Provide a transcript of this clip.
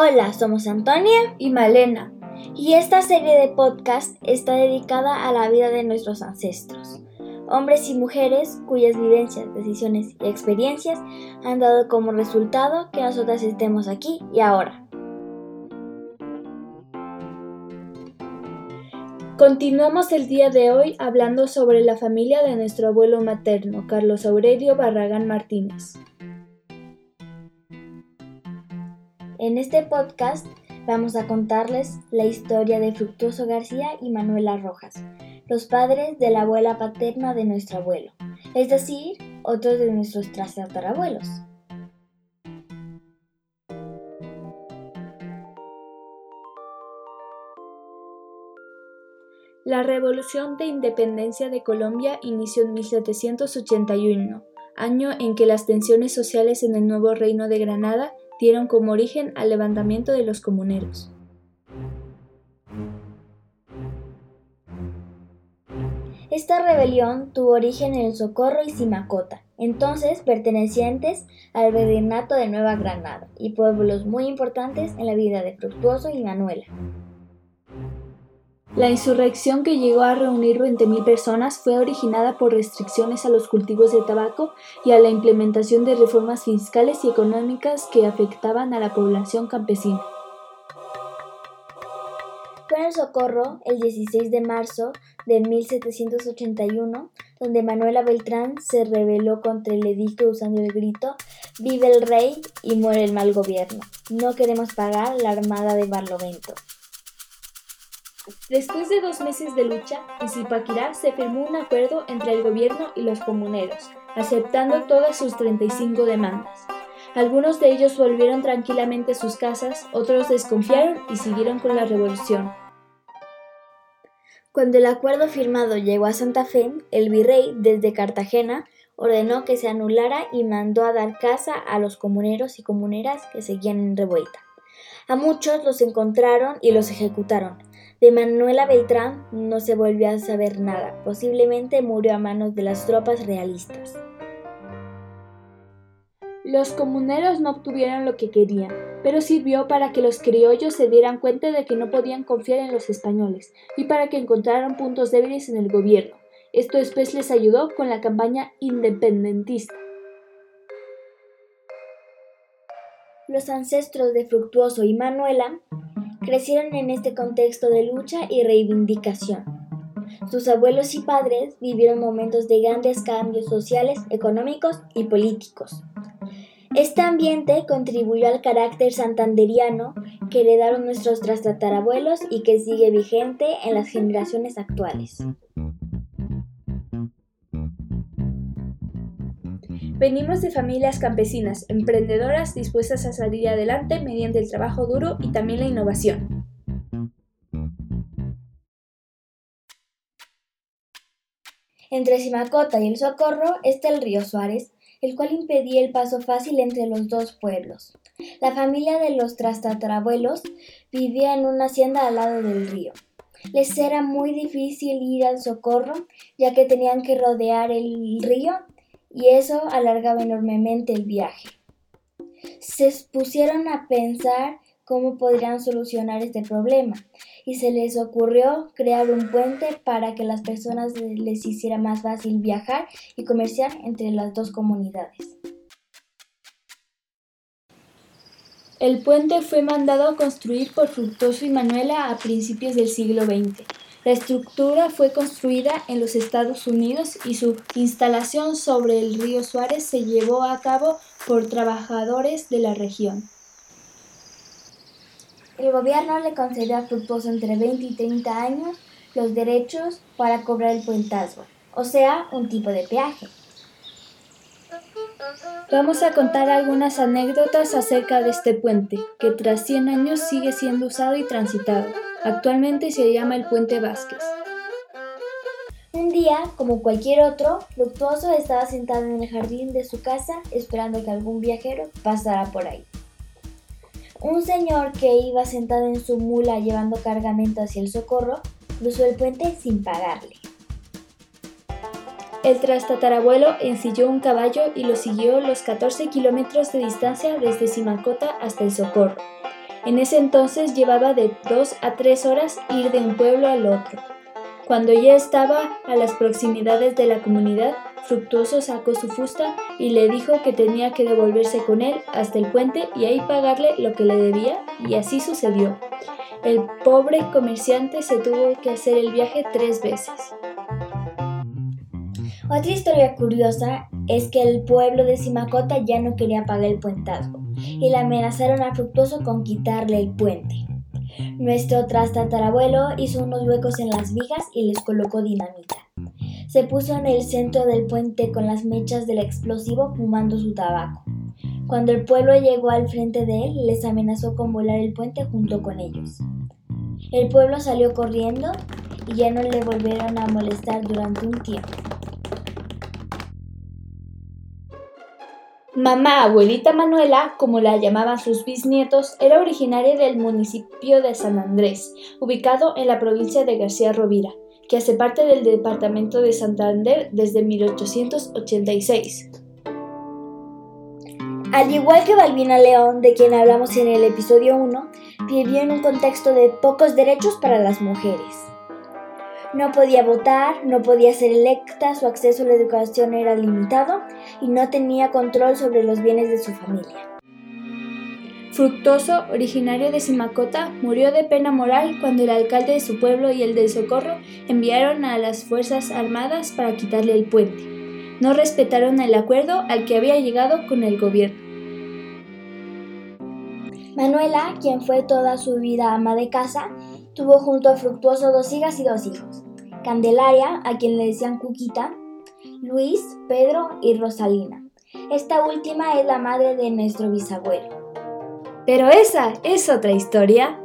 Hola, somos Antonia y Malena. Y esta serie de podcast está dedicada a la vida de nuestros ancestros, hombres y mujeres cuyas vivencias, decisiones y experiencias han dado como resultado que nosotras estemos aquí y ahora. Continuamos el día de hoy hablando sobre la familia de nuestro abuelo materno, Carlos Aurelio Barragán Martínez. En este podcast vamos a contarles la historia de Fructuoso García y Manuela Rojas, los padres de la abuela paterna de nuestro abuelo, es decir, otros de nuestros tatarabuelos. La Revolución de Independencia de Colombia inició en 1781, año en que las tensiones sociales en el nuevo reino de Granada dieron como origen al levantamiento de los comuneros. Esta rebelión tuvo origen en el Socorro y Simacota, entonces pertenecientes al virreinato de Nueva Granada, y pueblos muy importantes en la vida de Fructuoso y Manuela. La insurrección que llegó a reunir 20.000 personas fue originada por restricciones a los cultivos de tabaco y a la implementación de reformas fiscales y económicas que afectaban a la población campesina. Fue en el Socorro el 16 de marzo de 1781 donde Manuela Beltrán se rebeló contra el edicto usando el grito Vive el rey y muere el mal gobierno. No queremos pagar la armada de Barlovento. Después de dos meses de lucha, en Zipaquirá se firmó un acuerdo entre el gobierno y los comuneros, aceptando todas sus 35 demandas. Algunos de ellos volvieron tranquilamente a sus casas, otros desconfiaron y siguieron con la revolución. Cuando el acuerdo firmado llegó a Santa Fe, el virrey, desde Cartagena, ordenó que se anulara y mandó a dar casa a los comuneros y comuneras que seguían en revuelta. A muchos los encontraron y los ejecutaron, de Manuela Beltrán no se volvió a saber nada, posiblemente murió a manos de las tropas realistas. Los comuneros no obtuvieron lo que querían, pero sirvió para que los criollos se dieran cuenta de que no podían confiar en los españoles y para que encontraran puntos débiles en el gobierno. Esto después les ayudó con la campaña independentista. Los ancestros de Fructuoso y Manuela crecieron en este contexto de lucha y reivindicación. Sus abuelos y padres vivieron momentos de grandes cambios sociales, económicos y políticos. Este ambiente contribuyó al carácter santanderiano que heredaron nuestros tatarabuelos y que sigue vigente en las generaciones actuales. Venimos de familias campesinas, emprendedoras, dispuestas a salir adelante mediante el trabajo duro y también la innovación. Entre Simacota y el Socorro está el río Suárez, el cual impedía el paso fácil entre los dos pueblos. La familia de los trastatarabuelos vivía en una hacienda al lado del río. Les era muy difícil ir al socorro, ya que tenían que rodear el río y eso alargaba enormemente el viaje. Se pusieron a pensar cómo podrían solucionar este problema y se les ocurrió crear un puente para que las personas les hiciera más fácil viajar y comerciar entre las dos comunidades. El puente fue mandado a construir por Fructoso y Manuela a principios del siglo XX. La estructura fue construida en los Estados Unidos y su instalación sobre el río Suárez se llevó a cabo por trabajadores de la región. El gobierno le concedió a Fructuoso entre 20 y 30 años los derechos para cobrar el puentazgo, o sea, un tipo de peaje. Vamos a contar algunas anécdotas acerca de este puente, que tras 100 años sigue siendo usado y transitado. Actualmente se llama el Puente Vázquez. Un día, como cualquier otro, Luctuoso estaba sentado en el jardín de su casa esperando que algún viajero pasara por ahí. Un señor que iba sentado en su mula llevando cargamento hacia el socorro cruzó el puente sin pagarle. El trastatarabuelo ensilló un caballo y lo siguió los 14 kilómetros de distancia desde Simacota hasta el Socorro. En ese entonces llevaba de dos a tres horas ir de un pueblo al otro. Cuando ya estaba a las proximidades de la comunidad, Fructuoso sacó su fusta y le dijo que tenía que devolverse con él hasta el puente y ahí pagarle lo que le debía, y así sucedió. El pobre comerciante se tuvo que hacer el viaje tres veces. Otra historia curiosa es que el pueblo de Simacota ya no quería pagar el puentazgo y le amenazaron a Fructuoso con quitarle el puente. Nuestro trastatarabuelo hizo unos huecos en las vigas y les colocó dinamita. Se puso en el centro del puente con las mechas del explosivo fumando su tabaco. Cuando el pueblo llegó al frente de él, les amenazó con volar el puente junto con ellos. El pueblo salió corriendo y ya no le volvieron a molestar durante un tiempo. Mamá abuelita Manuela, como la llamaban sus bisnietos, era originaria del municipio de San Andrés, ubicado en la provincia de García Rovira, que hace parte del departamento de Santander desde 1886. Al igual que Balbina León, de quien hablamos en el episodio 1, vivió en un contexto de pocos derechos para las mujeres. No podía votar, no podía ser electa, su acceso a la educación era limitado y no tenía control sobre los bienes de su familia. Fructoso, originario de Simacota, murió de pena moral cuando el alcalde de su pueblo y el del Socorro enviaron a las Fuerzas Armadas para quitarle el puente. No respetaron el acuerdo al que había llegado con el gobierno. Manuela, quien fue toda su vida ama de casa, tuvo junto a Fructuoso dos hijas y dos hijos. Candelaria, a quien le decían Cuquita, Luis, Pedro y Rosalina. Esta última es la madre de nuestro bisabuelo. Pero esa es otra historia.